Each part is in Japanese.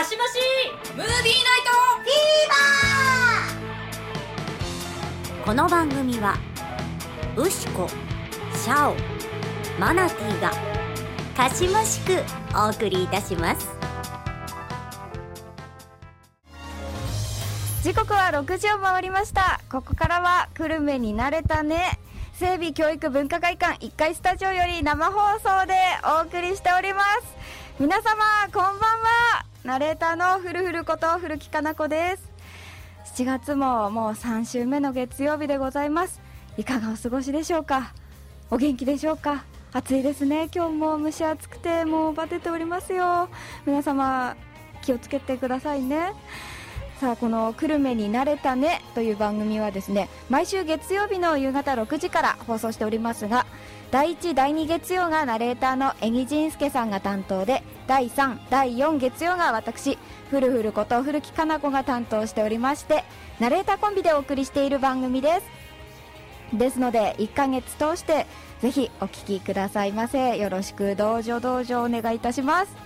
かしましムービーナイト。フィーバー。この番組はウシコシャオマナティーがかしましくお送りいたします。時刻は6時を回りました。ここからは久留米に慣れたね。整備教育文化会館1階スタジオより生放送でお送りしております。皆様こんばんは。ナレーターのふるふること古木かな子です。7月ももう3週目の月曜日でございます。いかがお過ごしでしょうか？お元気でしょうか？暑いですね。今日も蒸し暑くてもうバテておりますよ。皆様気をつけてくださいね。さあこの「久留米に慣れたね」という番組はですね毎週月曜日の夕方6時から放送しておりますが第1第2月曜がナレーターの江木仁介さんが担当で第3第4月曜が私ふるふること古木かな子が担当しておりましてナレーターコンビでお送りしている番組です。ですので1ヶ月通してぜひお聞きくださいませ。よろしくどうぞどうぞお願いいたします。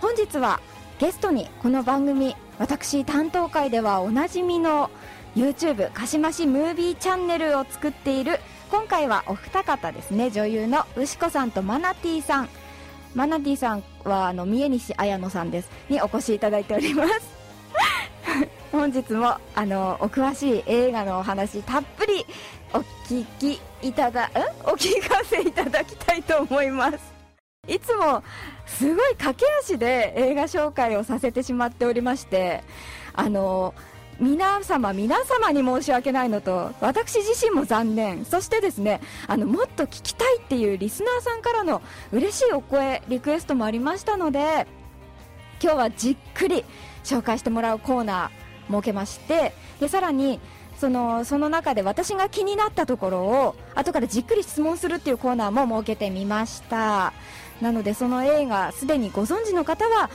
本日はゲストにこの番組私担当会ではおなじみの YouTube かしましムービーチャンネルを作っている今回はお二方ですね女優の牛子さんとマナティさん。マナティさんはあの三重西綾乃さんです。にお越しいただいております。本日もあのお詳しい映画のお話たっぷりお聞きいただんお聞かせいただきたいと思います。いつもすごい駆け足で映画紹介をさせてしまっておりましてあの皆様皆様に申し訳ないのと私自身も残念。そしてですねあのもっと聞きたいっていうリスナーさんからの嬉しいお声リクエストもありましたので今日はじっくり紹介してもらうコーナー設けましてでさらにそのその中で私が気になったところを後からじっくり質問するっていうコーナーも設けてみました。なのでその映画すでにご存知の方は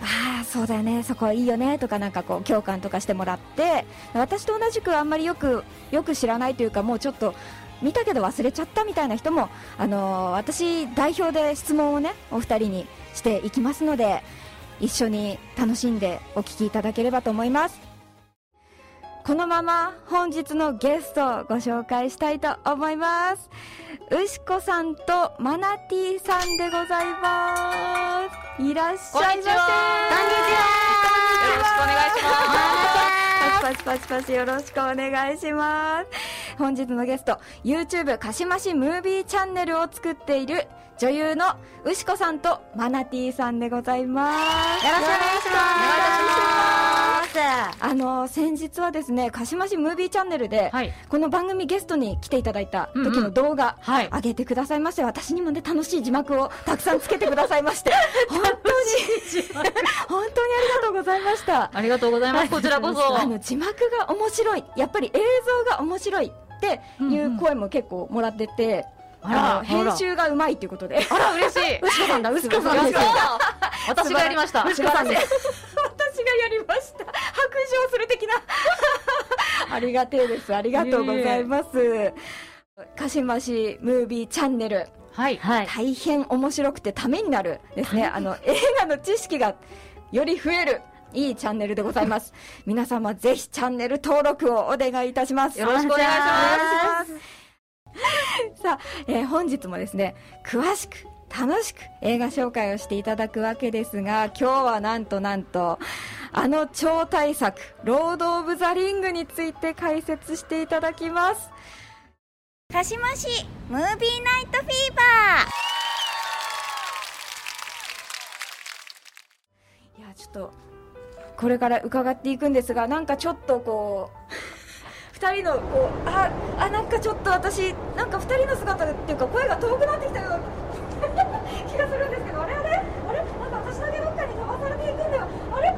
ああそうだよねそこはいいよねとかなんかこう共感とかしてもらって私と同じくあんまりよくよく知らないというかもうちょっと見たけど忘れちゃったみたいな人も、あのー私代表で質問をねお二人にしていきますので一緒に楽しんでお聞きいただければと思います。このまま本日のゲストをご紹介したいと思います。牛子さんとマナティさんでございます。いらっしゃいませ。よろしくお願いします。パチパチパチパチよろしくお願いします本日のゲスト YouTube かしましムービーチャンネルを作っている女優の牛子さんとマナティさんでございますよろしくお願いしますあの先日はですねかしましムービーチャンネルで、はい。この番組ゲストに来ていただいた時の動画、はい。上げてくださいまして私にもね楽しい字幕をたくさんつけてくださいまして 本当に 本当にありがとうございましたありがとうございますこちらこそ。あの字幕が面白い。やっぱり映像が面白いっていう声も結構もらってて、あらあの編集がうまいっていうことで。あら嬉しい。牛子さんだ牛子さんです私がやりました。牛子さんです。私がやりました。白状する的な。ありがてえです。ありがとうございます。かしましムービーチャンネル。はい。はい。大変面白くてためになるですね。あの映画の知識がより増える。いいチャンネルでございます。皆様ぜひチャンネル登録をお願いいたします。よろしくお願いします。す。さあ、えー本日もですね詳しく楽しく映画紹介をしていただくわけですが今日はなんとなんとあの超大作「ロード・オブ・ザ・リング」について解説していただきます。かしましムービーナイトフィーバいやちょっとこれから伺っていくんですがなんかちょっとこう2人のこうああなんかちょっと私なんか2人の姿っていうか声が遠くなってきたような気がするんですけどあれあれあれなんか私だけどっかに飛ばされていくんだ。よあれあれ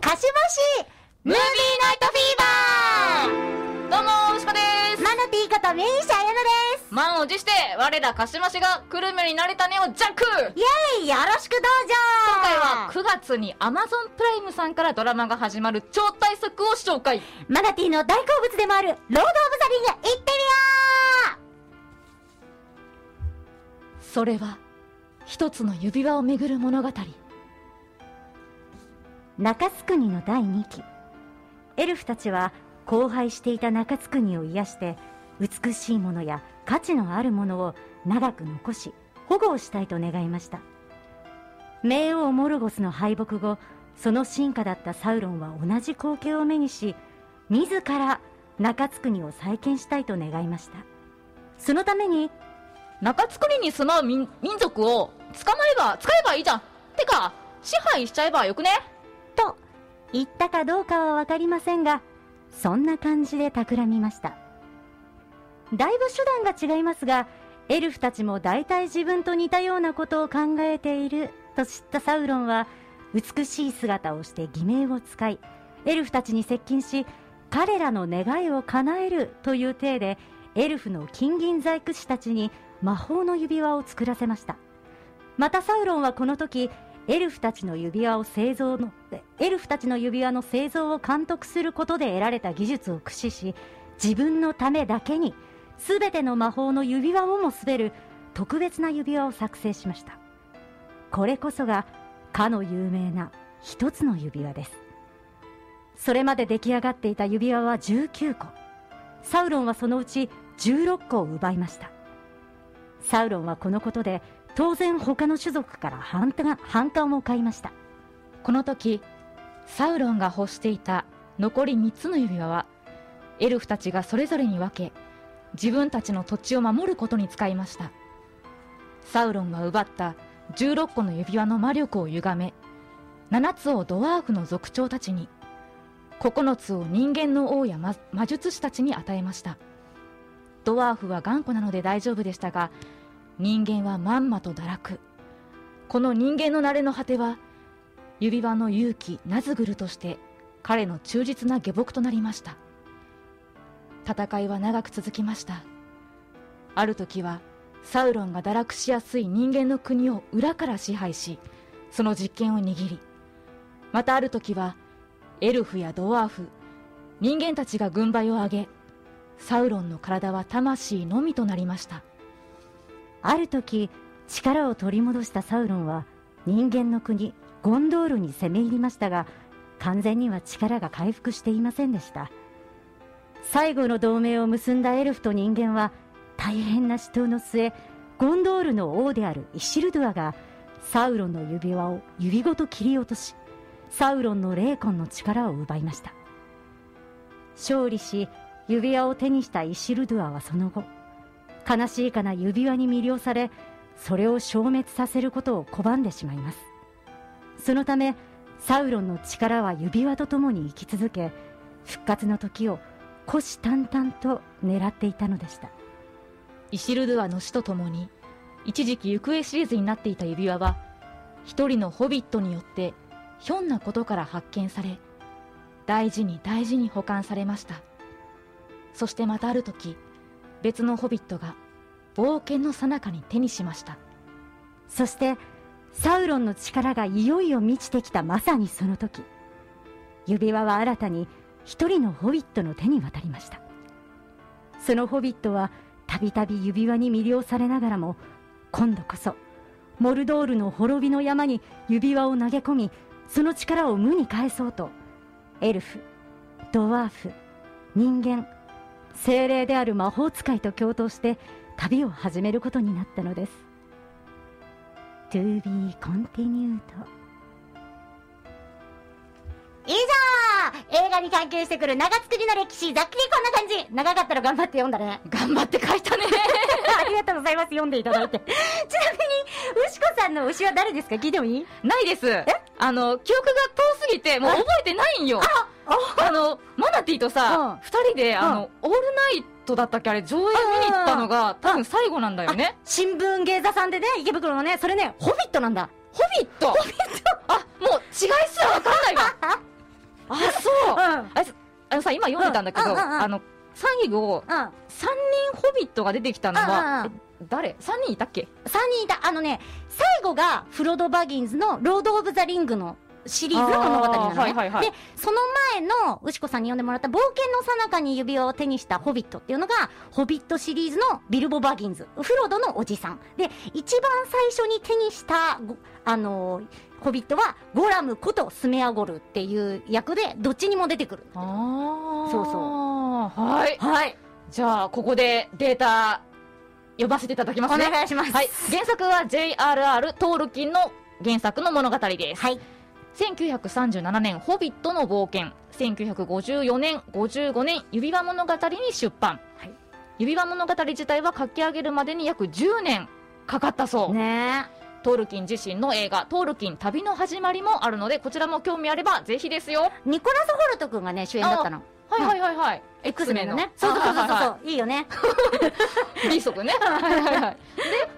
かしましムービーナイトフィーバー。ティことメイシャヤノです。満を持して我らかしましが久留米になれたねをジャック。イエイよろしくどうぞ。今回は9月に Amazon プライムさんからドラマが始まる超大作を紹介。マナティの大好物でもあるロード・オブ・ザ・リング行ってみよそれは一つの指輪をめぐる物語。中津国の第2期。エルフたちは荒廃していた中津国を癒して美しいものや価値のあるものを長く残し保護をしたいと願いました。冥王モルゴスの敗北後その進化だったサウロンは同じ光景を目にし自ら中津国を再建したいと願いました。そのために中津国に住まう民民族を捕まえば使えばいいじゃん。てか支配しちゃえばよくね？と言ったかどうかは分かりませんがそんな感じで企みましただいぶ手段が違いますがエルフたちも大体自分と似たようなことを考えていると知ったサウロンは美しい姿をして偽名を使いエルフたちに接近し彼らの願いを叶えるという体でエルフの金銀細工師たちに魔法の指輪を作らせました。またサウロンはこの時エルフたちの指輪を製造のエルフたちの指輪の製造を監督することで得られた技術を駆使し自分のためだけに全ての魔法の指輪をも滑る特別な指輪を作成しました。これこそがかの有名な一つの指輪です。それまで出来上がっていた指輪は19個。サウロンはそのうち16個を奪いました。サウロンはこのことで当然他の種族から反反感を買いました。この時サウロンが欲していた残り3つの指輪はエルフたちがそれぞれに分け自分たちの土地を守ることに使いました。サウロンが奪った16個の指輪の魔力を歪め7つをドワーフの族長たちに9つを人間の王や魔魔術師たちに与えました。ドワーフは頑固なので大丈夫でしたが人間はまんまと堕落。この人間の慣れの果ては指輪の勇気ナズグルとして彼の忠実な下僕となりました。戦いは長く続きました。ある時はサウロンが堕落しやすい人間の国を裏から支配しその実権を握りまたある時はエルフやドワーフ人間たちが軍配を上げサウロンの体は魂のみとなりました。ある時力を取り戻したサウロンは人間の国ゴンドールに攻め入りましたが完全には力が回復していませんでした。最後の同盟を結んだエルフと人間は大変な死闘の末ゴンドールの王であるイシルドゥアがサウロンの指輪を指ごと切り落としサウロンの霊魂の力を奪いました。勝利し指輪を手にしたイシルドゥアはその後悲しいかな指輪に魅了されそれを消滅させることを拒んでしまいます。そのためサウロンの力は指輪とともに生き続け復活の時を虎視眈々と狙っていたのでした。イシルドゥアの死とともに一時期行方知れずになっていた指輪は一人のホビットによってひょんなことから発見され大事に大事に保管されました。そしてまたある時別のホビットが冒険の最中に手にしました。そしてサウロンの力がいよいよ満ちてきたまさにその時。指輪は新たに一人のホビットの手に渡りました。そのホビットはたびたび指輪に魅了されながらも今度こそモルドールの滅びの山に指輪を投げ込みその力を無に返そうとエルフドワーフ人間精霊である魔法使いと共闘して旅を始めることになったのです。To be continued. 以上。映画に関係してくる長作りの歴史ざっくりこんな感じ。長かったら頑張って読んだね。頑張って書いたね。ありがとうございます。読んでいただいて。ちなみに牛子さんの牛は誰ですか？聞いてもいい？ないです。あの記憶が遠すぎてもう覚えてないんよ。あのマナティーとさ二、人であの、オールナイトだったっけ？あれ上映見に行ったのが多分最後なんだよね。新聞芸座さんでね池袋のねそれねホビットなんだ。ホビット？ホビット。あもう違いすらわかんないわ あそう、ああのさ今読んでたんだけど、あの最後、うん、3人ホビットが出てきたのは、誰 ?3 人いたっけ ?3 人いた。あのね、最後がフロド・バギンズのロード・オブ・ザ・リングのシリーズの物語なのね、はいはいはい。でその前の牛子さんに読んでもらった冒険の最中に指輪を手にしたホビットっていうのがホビットシリーズのビルボ・バギンズフロドのおじさん。で一番最初に手にしたごあのーホビットはゴラムことスメアゴルっていう役でどっちにも出てくるああそうそう。はい。はい。じゃあここでデータ読ませていただきますおね願いします。はい。原作は J.R.R. トールキンの原作の物語です。はい。1937年「ホビットの冒険」1954年55年「指輪物語」に出版、はい。指輪物語自体は書き上げるまでに約10年かかったそう、ねトールキン自身の映画「トールキン旅の始まり」もあるのでこちらも興味あればぜひですよ。ニコラス・ホルト君がね主演だったの。はいはいはい。はい。X メンのね。そそそううそううそう。うそそそうういいよね。ビーストね。はいはいはい。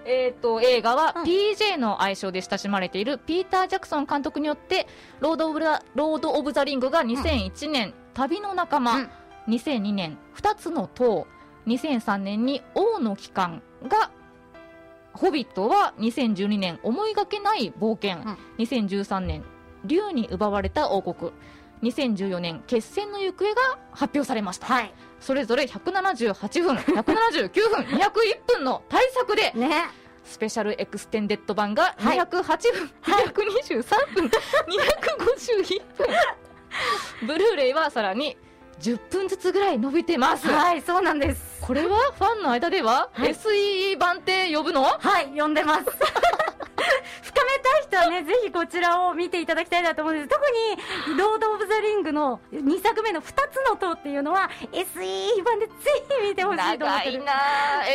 で、えっと映画はうん。PJ の愛称で親しまれているピーター・ジャクソン監督によってロード・オブ・ザ・ロードオブザリングが2001年、旅の仲間、うん。2002年2つの塔2003年に王の帰還がホビットは2012年思いがけない冒険、うん。2013年竜に奪われた王国。2014年決戦の行方が発表されました、はい。それぞれ178分179分201分の大作でね。スペシャルエクステンデッド版がはい。208分、223分251分。ブルーレイはさらに10分ずつぐらい伸びてます、はいそうなんです。これは？ファンの間では、はい。SE 版って呼ぶの？はい、読んでます。たい人はね、ぜひこちらを見ていただきたいなと思うんです。特に、ロード・オブ・ザ・リングの2作目の2つの塔っていうのは、SE 版でぜひ見てほしいと思ってる。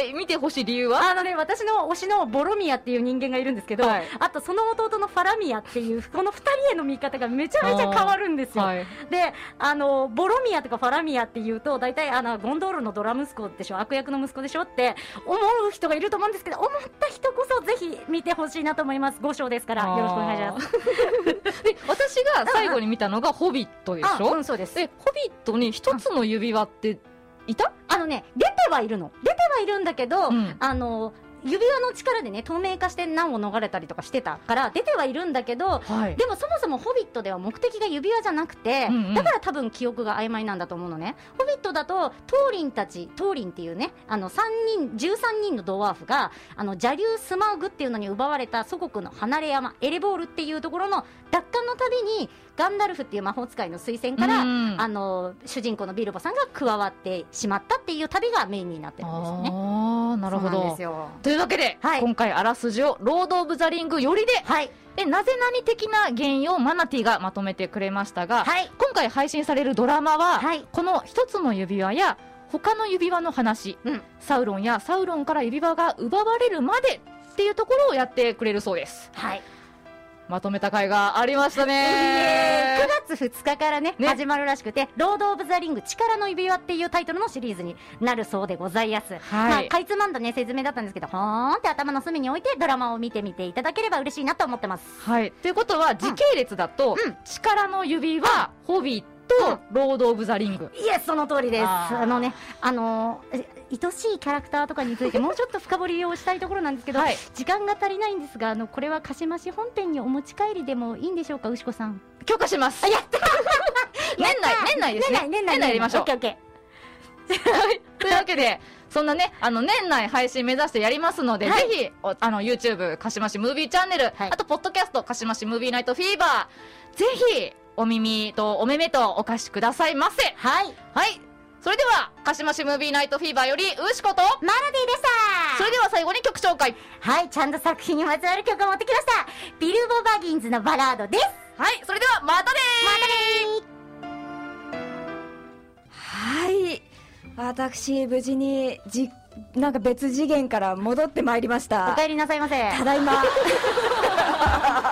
え見てほしい理由は？あのね、私の推しのボロミアっていう人間がいるんですけど、はいあとその弟のファラミアっていう、この2人への見方がめちゃめちゃ変わるんですよ。はいで、あの、ボロミアとかファラミアっていうと、大体、あの、ゴンドールのドラ息子でしょ、悪役の息子でしょ？って思う人がいると思うんですけど、思った人こそぜひ見てほしいなと思います。5章ですから、よろしくお願いします。で私が最後に見たのが「ホビット」でしあ、ょ、うん、そうです。でホビットに一つの指輪っていた、あのね、出てはいるの。出てはいるんだけど、うんあの、指輪の力でね、透明化して難を逃れたりとかしてたから、出てはいるんだけど、はい。でもそもそも「ホビット」では目的が指輪じゃなくて、うんうん。だから多分記憶が曖昧なんだと思うのね「ホビット」だとトーリンたちトーリンっていうねあの3人13人のドワーフがあの邪竜スマウグっていうのに奪われた祖国の離れ山エレボールっていうところの奪還の旅にガンダルフっていう魔法使いの推薦から、うん。あの主人公のビルボさんが加わってしまったっていう旅がメインになってるんですよね。ああなるほど。というわけで、はい。今回あらすじをロード・オブ・ザ・リングよりではい。でなぜ何的な原因をマナティがまとめてくれましたが、はい。今回配信されるドラマは、はい。この一つの指輪や他の指輪の話、うん。サウロンやサウロンから指輪が奪われるまでっていうところをやってくれるそうです。はいまとめた回がありました9ね 月2日からねね。始まるらしくて「ロード・オブ・ザ・リング力の指輪」っていうタイトルのシリーズになるそうでございます、はい。まあ、かいつまんだね説明だったんですけどほーんって頭の隅に置いてドラマを見てみていただければ嬉しいなと思ってます。はい。ということは時系列だと、うん。力の指輪、ホビット、ロード・オブ・ザ・リングイエスその通りです。あのねあのーえ愛しいキャラクターとかについてもうちょっと深掘りをしたいところなんですけど、はい。時間が足りないんですがあのこれは鹿島市本店にお持ち帰りでもいいんでしょうか？牛子さん。許可します。やった 年内年内ですね。年内年内やりましょう。オッケーオッケはい。というわけで、そんなね、あの、年内配信目指してやりますので、はい。ぜひ、おあの、YouTube、かしましムービーチャンネル、はい。あと、ポッドキャスト、かしましムービーナイトフィーバー、ぜひ、お耳とお目目とお貸しくださいませ。ーはいはい。それでは、かしましムービーナイトフィーバーより、うしこと、マラディでしたそれでは最後に曲紹介。はい、ちゃんと作品にまつわる曲を持ってきました。ビルボ・バギンズのバラードです。はい。それでは、またねはい私無事にじなんか別次元から戻ってまいりましたお帰りなさいませ。ただいま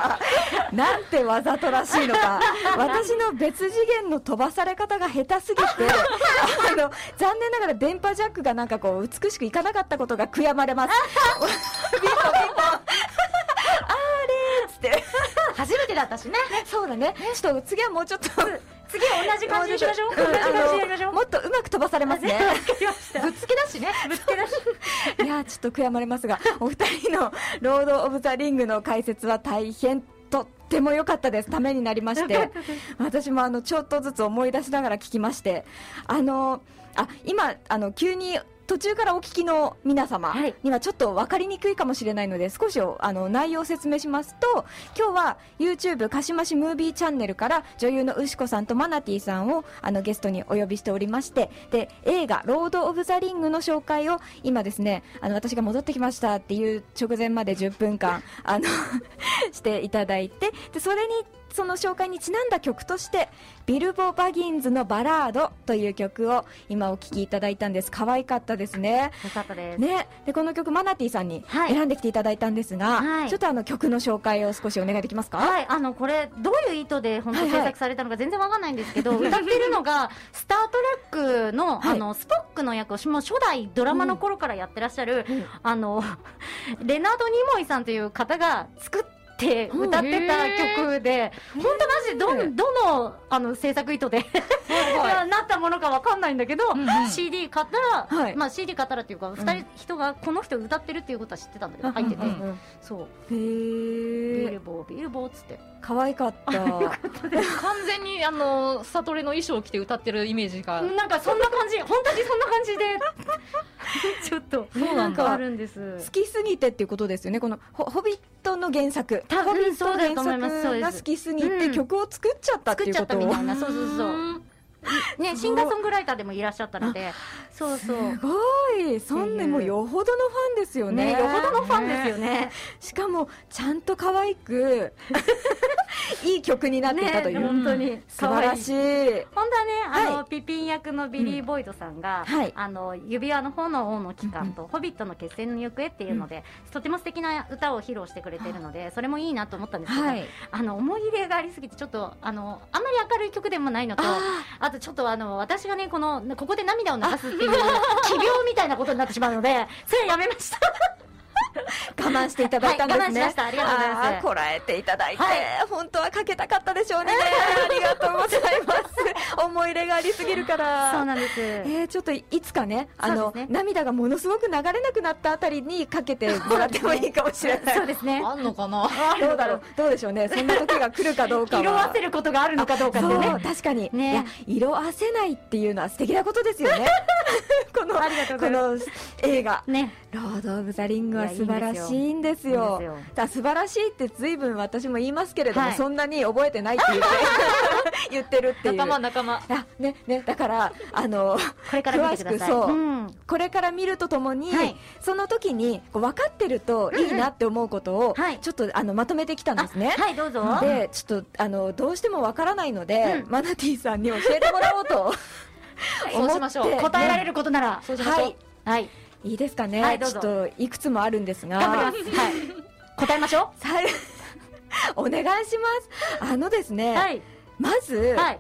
なんてわざとらしいのか 私の別次元の飛ばされ方が下手すぎて あの残念ながら電波ジャックがなんかこう美しくいかなかったことが悔やまれますあれーっつって初めてだったしね。そうだねちょっと次はもうちょっと次は同じ感じにしましょう。同じ感じでやりましょう。もっとうまく飛ばされますね。ぶっつけだしね。ぶつけだし。いやーちょっと悔やまれますがお二人の「ロード・オブ・ザ・リング」の解説は大変とっても良かったです。ためになりまして。私もあのちょっとずつ思い出しながら聞きまして。あのあ今あの急に途中からお聞きの皆様はい。にはちょっと分かりにくいかもしれないので少しおあの内容を説明しますと今日は YouTube かしましムービーチャンネルから女優の牛子さんとマナティさんをあのゲストにお呼びしておりましてで映画「ロード・オブ・ザ・リング」の紹介を今ですねあの私が戻ってきましたっていう直前まで10分間あの していただいてでそれにその紹介にちなんだ曲としてビルボ・バギンズのバラードという曲を今お聴きいただいたんです。可愛かったですね。よかったです。ね、でこの曲マナティさんにはい。選んできていただいたんですが、はい。ちょっとあの曲の紹介を少しお願いできますか、はい、あのこれどういう意図で本当はいはい。制作されたのか全然わかんないんですけど、歌ってるのがスタートレックの、はい。あのスポックの役をもう初代ドラマの頃からやってらっしゃる、うん。あのレナード・ニモイさんという方が作って歌ってた曲で、本当マジでどんどのあの制作意図ではなったものかわかんないんだけど、うんうん CD 買ったら、はい。まあ CD 買ったらっていうか、二人人がこの人歌ってるっていうことは知ってたんだけど、入ってて、うんうん。そう、へビえルボー、ビルボーっつって。可愛かった。完全にあのサトレの衣装を着て歌ってるイメージが。なんかそんな感じ、本当にそんな感じで、ちょっと、そうなんだ。あるんです。好。きすぎてっていうことですよね。このホ「ホビット」の原作。ホビットそうだと思います。原作が好きすぎてうん曲を作っちゃったって作っちゃったいうことみたいな、そうそうそう。んね、シンガーソングライターでもいらっしゃったので、そうそう。すごい。そんなもうよほどのファンですよね。ね、よほどのファンですよね。しかもちゃんと可愛く いい曲になっていたという、ね本当に。素晴らしい。い。本当はね、あの、はピピン役のビリー・ボイドさんが、はい。あの、指輪の王の帰還と、ホビットの決戦の行方っていうので、とても素敵な歌を披露してくれてるので、それもいいなと思ったんですけど、はい。あの、思い入れがありすぎて、ちょっと、あの、あんまり明るい曲でもないのと、ああとちょっとあの、私がね、この、ここで涙を流すっていう、奇病みたいなことになってしまうので、それはやめました。我慢していただいたんですね、はい我慢しました。ありがとうございます。こらえていただいて、はい。本当はかけたかったでしょうね。ありがとうございます。思い入れがありすぎるから。そうなんです。えー、ちょっといつかねあのね。涙がものすごく流れなくなったあたりにかけてもらってもいいかもしれない。そうですね。あんのかなどうだろう？どうでしょうね。そんな時が来るかどうかは。色あせることがあるのかどうかってそうね。確かに、ね。いや色あせないっていうのは素敵なことですよね。このこ。の映画。ね。「ロード・オブ・ザ・リング」はいや素晴らしいんですよ。だ素晴らしいって随分私も言いますけれども、はい。そんなに覚えてないって言って言ってるっていう。仲間仲間。あねねだからあのこれから見てください。詳しくそう。うん。これから見るとともに、はい。その時にこう分かってるといいなって思うことを、はい。ちょっとあのまとめてきたんですね。はい、どうぞ。でちょっとあのどうしてもわからないので、うん。マナティさんに教えてもらおうと そうしましょう。思って。答えられることなら。はい。はい。いいですかね、はいちょっといくつもあるんですが。はい。答えましょさ お願いしますあのですう。ね、はい。まず、はい。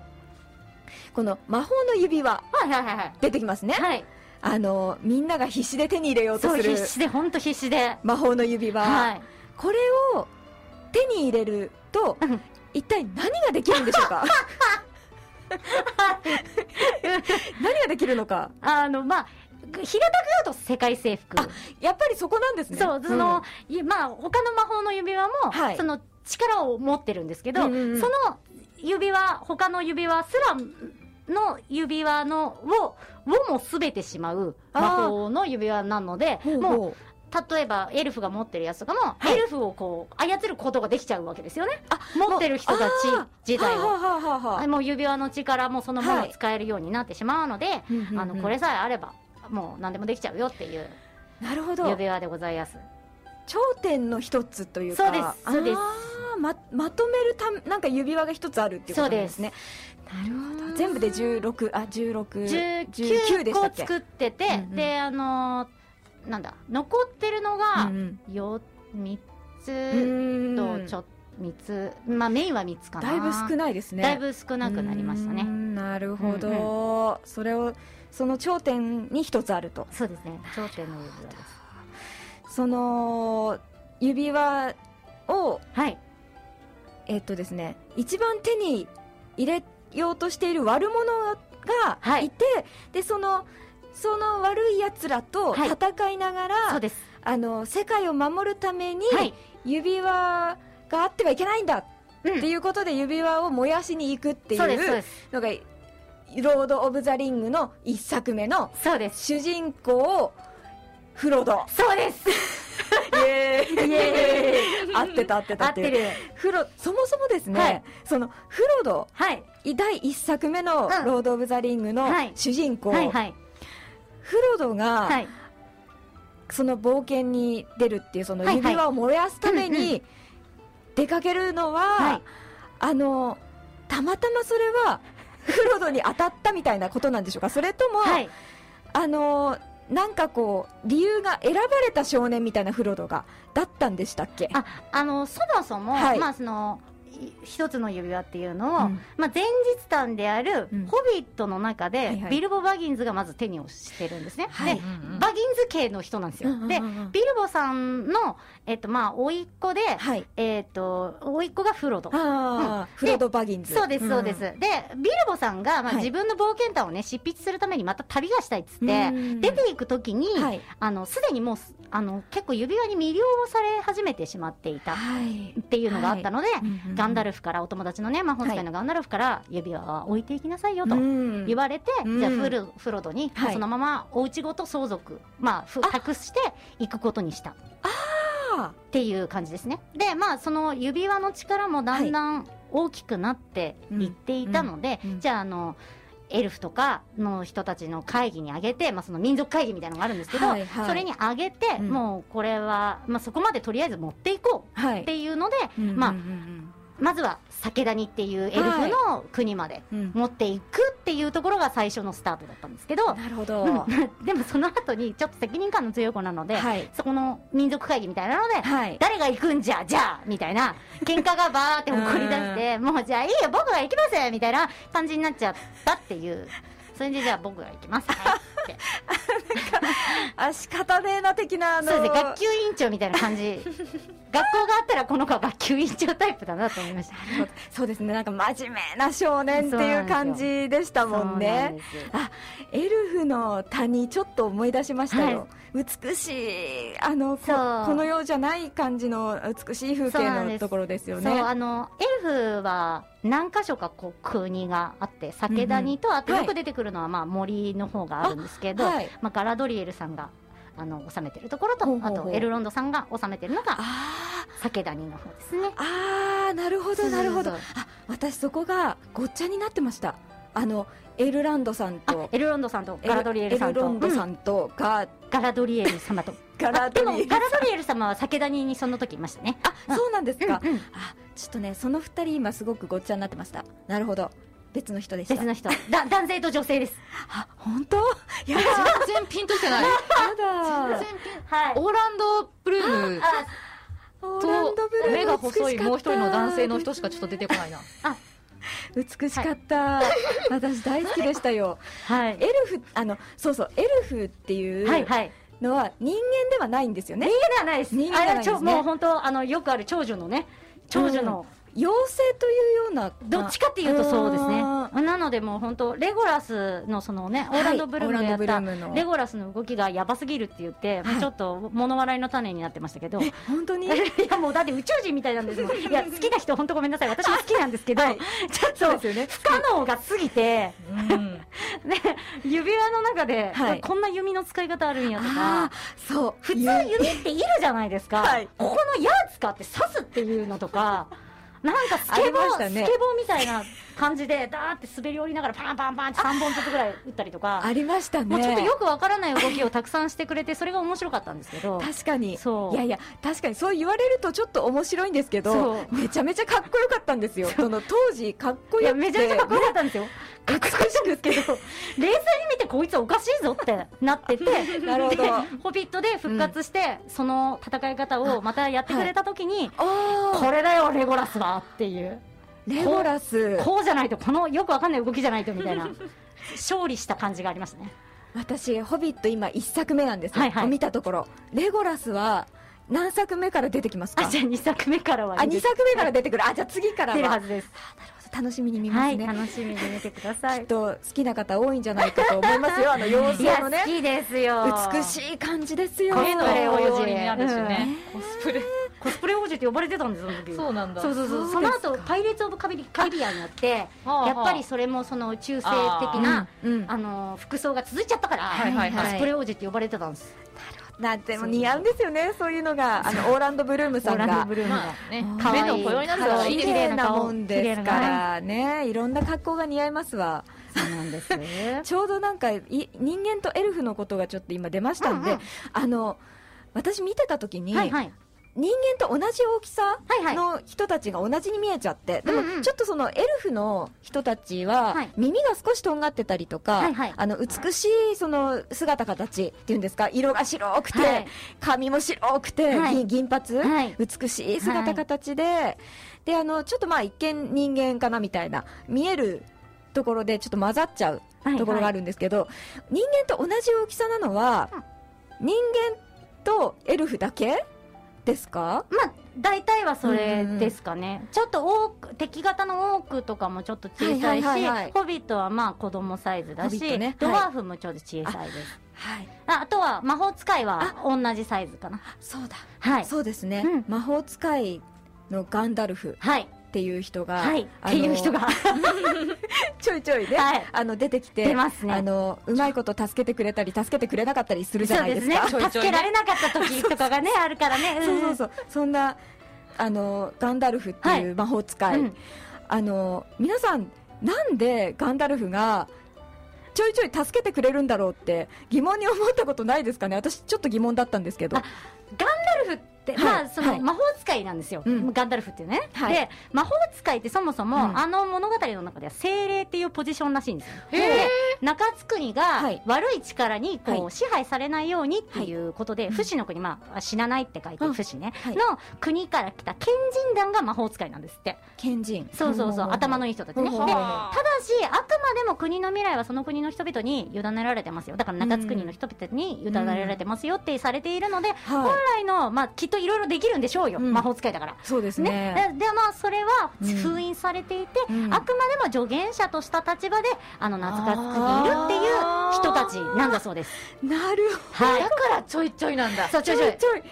この魔法の指輪はいはいはいはい。出てきますね、はい。あのみんなが必死で手に入れようとそう、する必死で、本当必死で。魔法の指輪、はい。これを手に入れるとうん一体何ができるんでしょうか？何ができるのか？あの、まあ、平たく言うと世界征服。あやっぱりそこなんですね。そう、その、いまあ、他の魔法の指輪も、はい。その力を持ってるんですけど、うんうんうん。その指輪、他の指輪すらの指輪のを、をも全てしまう魔法の指輪なので、うん、もう、も例えばエルフが持ってるやつとかも、はい。エルフをこう、操ることができちゃうわけですよね。あ持ってる人たち自体を。はもう指輪の力もそのものはい使えるようになってしまうので、うんうんうん。あのこれさえあればもう何でもできちゃうよっていうなるほど。指輪でございます。頂点の一つというかそうですそうです。ままとめるためなんか指輪が一つあるっていうことですね。なるほど。全部で16あ16 19で19したっけ？個作ってて、うんうん。であのーなんだ残ってるのがうんよ3つうんとちょっ3つ。まあメインは3つかな。だいぶ少ないですね。だいぶ少なくなりましたうね。んなるほど、それをその頂点に一つあると。そうですね。頂点の指輪です。その指輪をはい。えっとですね一番手に入れようとしている悪者がはい。いて、でそのその悪い奴らとはい。戦いながら、そうです。あの世界を守るために、はい。指輪があってはいけないんだっうん。ていうことで指輪を燃やしに行くっていそうのがロード・オブ・ザ・リングの一作目の主人公フロド。そうです。イエーイ。イエーイ。合ってた合ってた合ってる。フロそもそもですね、はい。そのフロドはい。第一作目のうん。ロード・オブ・ザ・リングのはい。主人公、はいはい。フロドが、はい。その冒険に出るっていうそのはいはい。指輪を燃やすためうんうに出かけるのは、はい。あのたまたまそれはフロドに当たったみたいなことなんでしょうか？それとも、はい。あのなんかこう理由が選ばれた少年みたいなフロドがだったんでしたっけ？ああのそもそも、はい。まあそのい一つの指輪っていうのを、うん。まあ、前日談である、うん。ホビットの中で、はいはい。ビルボ・バギンズがまず手にしてるんですね、はい。でうんうんバギンズ系の人なんですよ、うんうんうんでビルボさんの、えっとまあ、甥っ子で、はい。えっと甥っ子がフロド。フロド・バギンズ。そうです、そうです。で、ビルボさんが、まあ、はい。自分の冒険談をね、執筆するためにまた旅がしたいっつって、うん出ていくときに、はい。あの、すでにもうす、あの、結構指輪に魅了され始めてしまっていたはい。っていうのがあったので、ガンダルルフから、お友達のね、魔法使いのガンダルフから、指輪は置いていきなさいよと。ん。言われて、うん。じゃあフルフロドに、はい。そのままお家ごと相続、まあ、託していくことにした。っあていう感じですね。で、まあ、その指輪の力もだんだん大きくなっていっていたので、うん。うん。じゃあ、あの、エルフとかの人たちの会議に挙げて、まあ、その民族会議みたいなのがあるんですけど、はいはい。それに挙げて、うん。もうこれは、まあ、そこまでとりあえず持っていこうはい。っていうので、まあうんうんまずは酒谷っていうエルフの国まで持っていくっていうところが最初のスタートだったんですけど、なるほど、うん。でもその後にちょっと責任感の強い子なので、はい。そこの民族会議みたいなので、はい。誰が行くんじゃじゃあみたいな喧嘩がバーって起こり出してもうじゃあいいよ僕が行きますみたいな感じになっちゃったっていう それでじゃあ僕が行きますねって。あ仕方ねえな的なあのそうですね学級委員長みたいな感じ学校があったらこの子は学級委員長タイプだなと思いました。そうですね。なんか真面目な少年っていう感じでしたもんね。あエルフの谷ちょっと思い出しましたよ、美しいあのこの世じゃない感じの美しい風景のところですよそうねあのエルフは何箇所かこう国があって酒谷と、あとはい。よく出てくるのはまあ森の方があるんですけど、はい。まあ、ガラドリエルさんがあの治めてるところとあとエルロンドさんが治めてるのがあ酒谷の方ですね。ーあーなるほどなるほど。あ私そこがごっちゃになってました。あのエルランドさんあとエルロンドさんとガラドリエルさんと。エルロンドさうんんとが、ガラドリエル様と。ガラドリエルもガラドリエル様は酒谷にその時いましたね。あそうなんですか、あちょっとねその二人今すごくごっちゃになってました。なるほど別の人でした。別の人。だ男性と女性です。あ本当？いやや全然ピンときてない。だ。はい。オーランド・ブルーム。あオーランドブルーと目が細いもう一人の男性の人ししかちょっと出てこないな。美しかった、私大好きでしたよ。はい。エルフあのそうそうエルフっていうはいはい。のは人間ではないんですよね、人間ではないです。人間ではないですね。もう本当あのよくある長寿のね、長寿の、妖精というようなどっちかっていうとそうですね。あなのでもう本当レゴラスのそのね、オーランドブルームがやったレゴラスの動きがやばすぎるって言って、もうちょっと物笑いの種になってましたけど。い本当に？やもうだって宇宙人みたいなんですもん。いや好きな人本当ごめんなさい。私も好きなんですけど、はい。ちょっとそうですよね。不可能が過ぎて、うん。ね指輪の中で、はい。こんな弓の使い方あるんやとあか。あそう。普通弓っているじゃないですか、はい。ここの矢使って刺すっていうのとかなんかスケボー、ね。スケボーみたいな感じでダーって滑り降りながらパンパンパンって3本ずつぐらい打ったりとか。ありましたね。もうちょっとよくわからない動きをたくさんしてくれてそれが面白かったんですけど。確かに。そう。いやいや確かにそう言われるとちょっと面白いんですけどめちゃめちゃかっこよかったんですよ。その当時かっこよくて。めちゃめちゃかっこよかったんですよ。かっこよかったんですけど、冷静に見てこいつおかしいぞってなってて、なるほど。でホビットで復活して、その戦い方をまたやってくれた時に、あこれだよ、レゴラスはっていう。ーレゴラス。こうじゃないと、このよくわかんない動きじゃないとみたいな、勝利した感じがありましたね。私「ホビット」今1作目なんですよ、はいはい。見たところ。レゴラスは何作目から出てきますか？あ、じゃあ2作目からはあ2いいです作目から出てくる。あじゃあ次からは。出るはずです。あなるほど。楽しみに見まはい、すね、楽しみに見てください。きっ。と好きな方多いんじゃないかと思いますよ。あの様子のね。好きですよ。美しい感じですよ。コスプレ王子になるしね、コスプレコスプレ王子って呼ばれてたんですよ、その時。そうなんだ。そうそうそう。その後パイレーツ・オブ・カリビカリビアンやってはあやっぱりそれもその中性的なうん。うん。あの服装が続いちゃったから、はいはいはい。コスプレ王子って呼ばれてたんです。なんても似合うんですよねそういうのが。あのオーランド・ブルームさんオーランドがブルームが、まあね目の保養になるからい。いでなもんですからね。いろんな格好が似合いますわ。そうなんです。ちょうどなんかい人間とエルフのことがちょっと今出ましたんで、うんうん。あの私見てた時に、はいはい人間と同じ大きさの人たちが同じに見えちゃって、でもちょっとそのエルフの人たちははい。耳が少しとんがってたりとか、あの美しいその姿形っていうんですか？色が白くて、はい。髪も白くて、はい。銀銀髪、はい。美しい姿形で、であのちょっとまあ一見人間かなみたいな見えるところでちょっと混ざっちゃうはいところがあるんですけど、人間と同じ大きさなのは、人間とエルフだけですか？まあ大体はそれですかね、ちょっと多く敵型の多くとかもちょっと小さいし、はいはいはいはい。ホビットはまあ子供サイズだし、ね。ドワーフもちょっと小さいです、はい。ああとは魔法使いは同じサイズかな。そうだ、はい。そうですね、うん。魔法使いのガンダルフ。はいっていう人が、はいっていう人が。ちょいちょいね、はい。あの出てきて出ますね。あのうまいこと助けてくれたり助けてくれなかったりするじゃないですか。ね。助けられなかった時とかがねあるからね、そうそうそう。そんなあのガンダルフっていう魔法使い、うん。あの皆さんなんでガンダルフがちょいちょい助けてくれるんだろうって疑問に思ったことないですかね。私ちょっと疑問だったんですけど。あガンはいまあそはいの魔法使いなんですよ、うん。ガンダルフっていうね、はい。で魔法使いってそもそも、うん。あの物語の中では精霊っていうポジションらしいんですよ。で中津国がはい。悪い力にこう、はい。支配されないようにっていうことで、うん。不死の国、まあ、死なないって書いてうん。不死ね、はい。の国から来た賢人団が魔法使いなんですって。賢人。そうそうそう。頭のいい人たちね、でただし、あくまでも国の未来はその国の人々に委ねられてますよ、だから中津国の人々に委ねられてますよってされているので、本はい。来の、まあ、きっといろいろできるんでしょうよ、うん。魔法使いだから。そうですね、ね。ででまあそれはうん。封印されていて、うん。あくまでも助言者とした立場であの中津国にいるっていう人たちなんだそうです。なるほはい。だからちょいちょいなんだ。そうちょいちょい。ちょい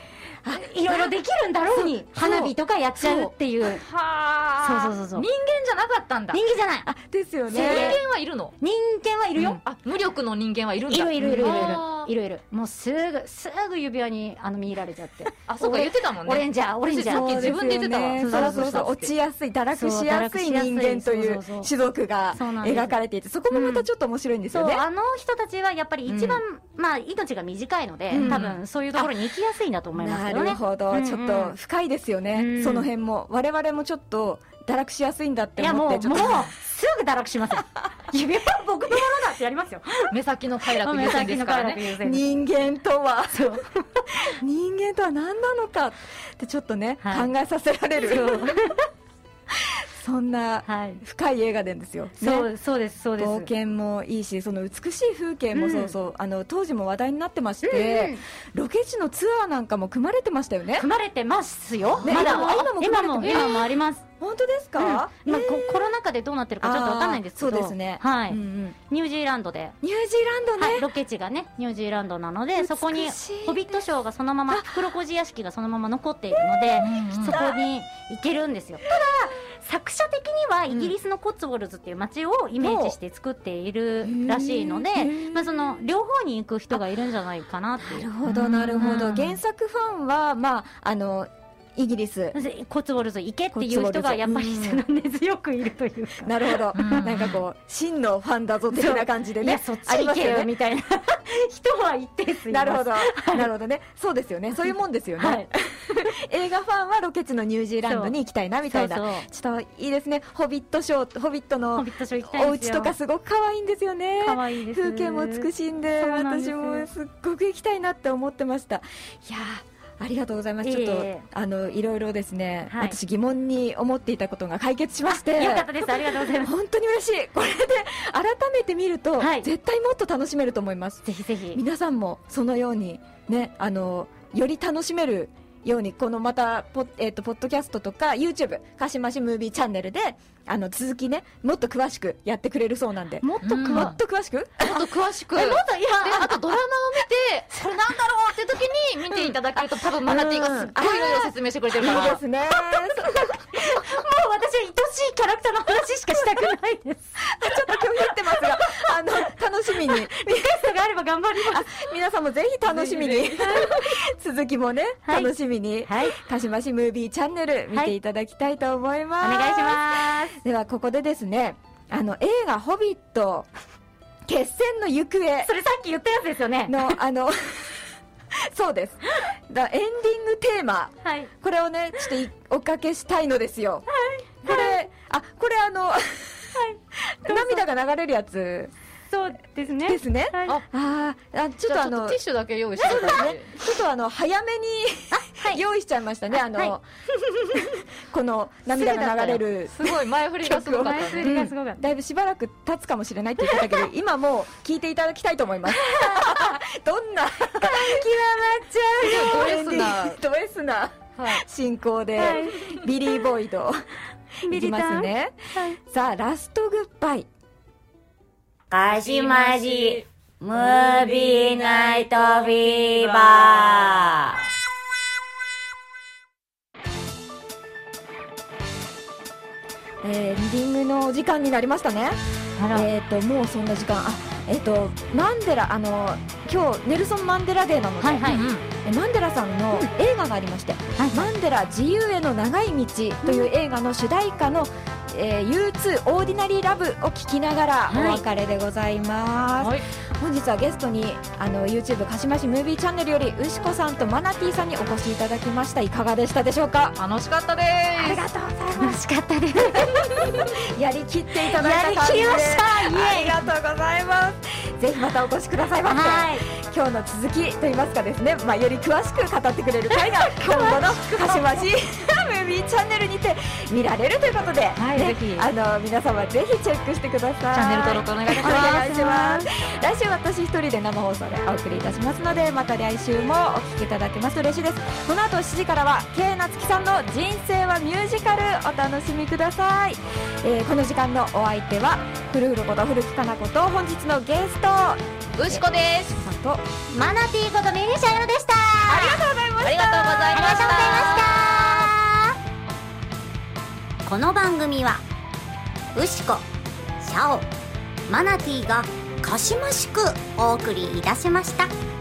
い。ろいろできるんだろうに。花火とかやっちゃうっていう。はあ。そうそうそうそう。人間じゃなかったんだ。人間じゃない。あですよ人ね間はいるの？人間はいるよ、あ無力の人間はいるんだ。いるいるいるいるいるいるもうすぐすぐ指輪にあの見入られちゃって。あそうか言ってたもんね。オレンジャーオレンジャー。さっき自分で言ってたわ。そうそうそう。落ちやすい堕落しやすい人間という種族が描かれていてそこもまたちょっと面白いんですよね、そうあの人たちはやっぱり一番、まあ命が短いので、うん。多分そういうところに行きやすいんだと思いますなけどね。るほど、うんうん。ちょっと深いですよね、うん。その辺も。我々もちょっと堕落しやすいんだって思ってちょっと。すぐ堕落しますよ。指輪は僕のものだってやりますよ。目先の快楽優先ですからね。人間とは。人間とは何なのか。ってちょっとね、はい。考えさせられる。そんなはい。深い映画なんですよ、ね。そうそうですそうです。冒険もいいしその美しい風景もそうそう、あの当時も話題になってまして、ロケ地のツアーなんかも組まれてましたよね。組まれてますよ、ねまだ。今も今も今もあります、本当ですか、うん。まあこコロナ禍でどうなってるかちょっとわかんないんですけど。そうですね、はい、うんうん。ニュージーランドで。ニュージーランドね、はい、ロケ地がねニュージーランドなのでそこにホビットショーがそのまま袋小路屋敷がそのまま残っているので、うんそこに行けるんですよ。ただ作者的にはイギリスのコッツウォルズっていう街をイメージして作っているらしいので、まあ、その両方に行く人がいるんじゃないかなっていう。なるほどなるほど、うん。原作ファンはまああのイギリス。コッツウォルズ行けっていう人がやっぱり根強くいるというか。なるほど、うん。なんかこう真のファンだぞ的な感じでねそっち行けよみたいな。人は一定数います。なるほど、なるほどね。そうですよね。そういうもんですよね、はい。映画ファンはロケ地のニュージーランドに行きたいなみたいな。ちょっといいですね。ホビットショーホビットホのお家とかすごく可愛いんですよね。風景も美しいんで私もすっごく行きたいなって思ってました。いやーありがとうございます。ちょっといえいえあのいろいろですね、はい。私疑問に思っていたことが解決しまして、よかったです。ありがとうございます。本当に嬉しい。これで改めて見ると、はい。絶対もっと楽しめると思います。ぜひぜひ。皆さんもそのようにね、あのより楽しめるようにこのまたポッ,、えー、とポッドキャストとか YouTube 鹿島市ムービーチャンネルであの続きねもっと詳しくやってくれるそうなんで。もっともっと詳しく？もっと詳しく。えもっといやであとドラマを見て これなんだろうって時に見ていただけると多分マナティーがすっごいいろいろ説明してくれてるかいいらですね。もう私は愛しいキャラクターの話しかしたくないです。ちょっと拒否ってますがあの楽しみに。リクエストがあれば頑張ります。皆さんもぜひ楽しみに。続きもね、はい。楽しみに、はい。鹿島市ムービーチャンネル見ていただきたいと思いおます、願いします ではここでですねあの映画「ホビット決戦の行方。それさっき言ったやつですよね。のあの そうです。だエンディングテーマ。はい。これをねちょっといおかけしたいのですよ。これあこれあの、涙が流れるやつ。そうですね。ですね。はい。ああちょっとあのティッシュだけ用意して。くださいちょっとあの早めに、用意しちゃいましたね、あの、はい。この涙が流れる。すごい前振りがすごかった前振ねりがすごかった。だいぶしばらく経つかもしれないって言ってたけど、今もう聞いていただきたいと思います。どんな？極まっちゃド S なド S なはい。進行で、はい。ビリー・ボイド。いきますね。はい。さあ、ラストグッバイ。姦しムービーナイトフィーバーえーエンディングのお時間になりましたね。えっ、と、もうそんな時間。あ、えっ、と、マンデラ、あの、今日、ネルソン・マンデラデーなので、はいはい。マンデラさんの映画がありまして、はいマンデラ自由への長い道という映画の主題歌の、えー U2 オーディナリーラブを聴きながらおはい。別れでございます、はい。本日はゲストにあの YouTube 鹿島市ムービーチャンネルより牛子さんとマナティさんにお越しいただきました。いかがでしたでしょうか？楽しかったでありすがとうございます。楽しかったですやりきっていただいた感じで。やりきりました。イエイ。ありがとうございます。ぜひまたお越しください。ませ、はい今日の続きと言いますかですね、まあ、より詳しく語ってくれる回が今後の鹿島市ムチャンネルにて見られるということで、はいねぜひ。あの皆様ぜひチェックしてください。チャンネル登録お願いしおます願いします。来週私一人で生放送でお送りいたしますのでまた来週もお聞きいただけます。と嬉しいです。この後7時からは K 夏樹さんの人生はミュージカルお楽しみください、えーこの時間のお相手はふるふること古木かなこと本日のゲストうしこです。とマナティーことメリシャヨでした。ありがとうございました。ありがとうございました。ありがとうございましたこの番組はウシコシャオマナティーがかしましくお送りいたしました。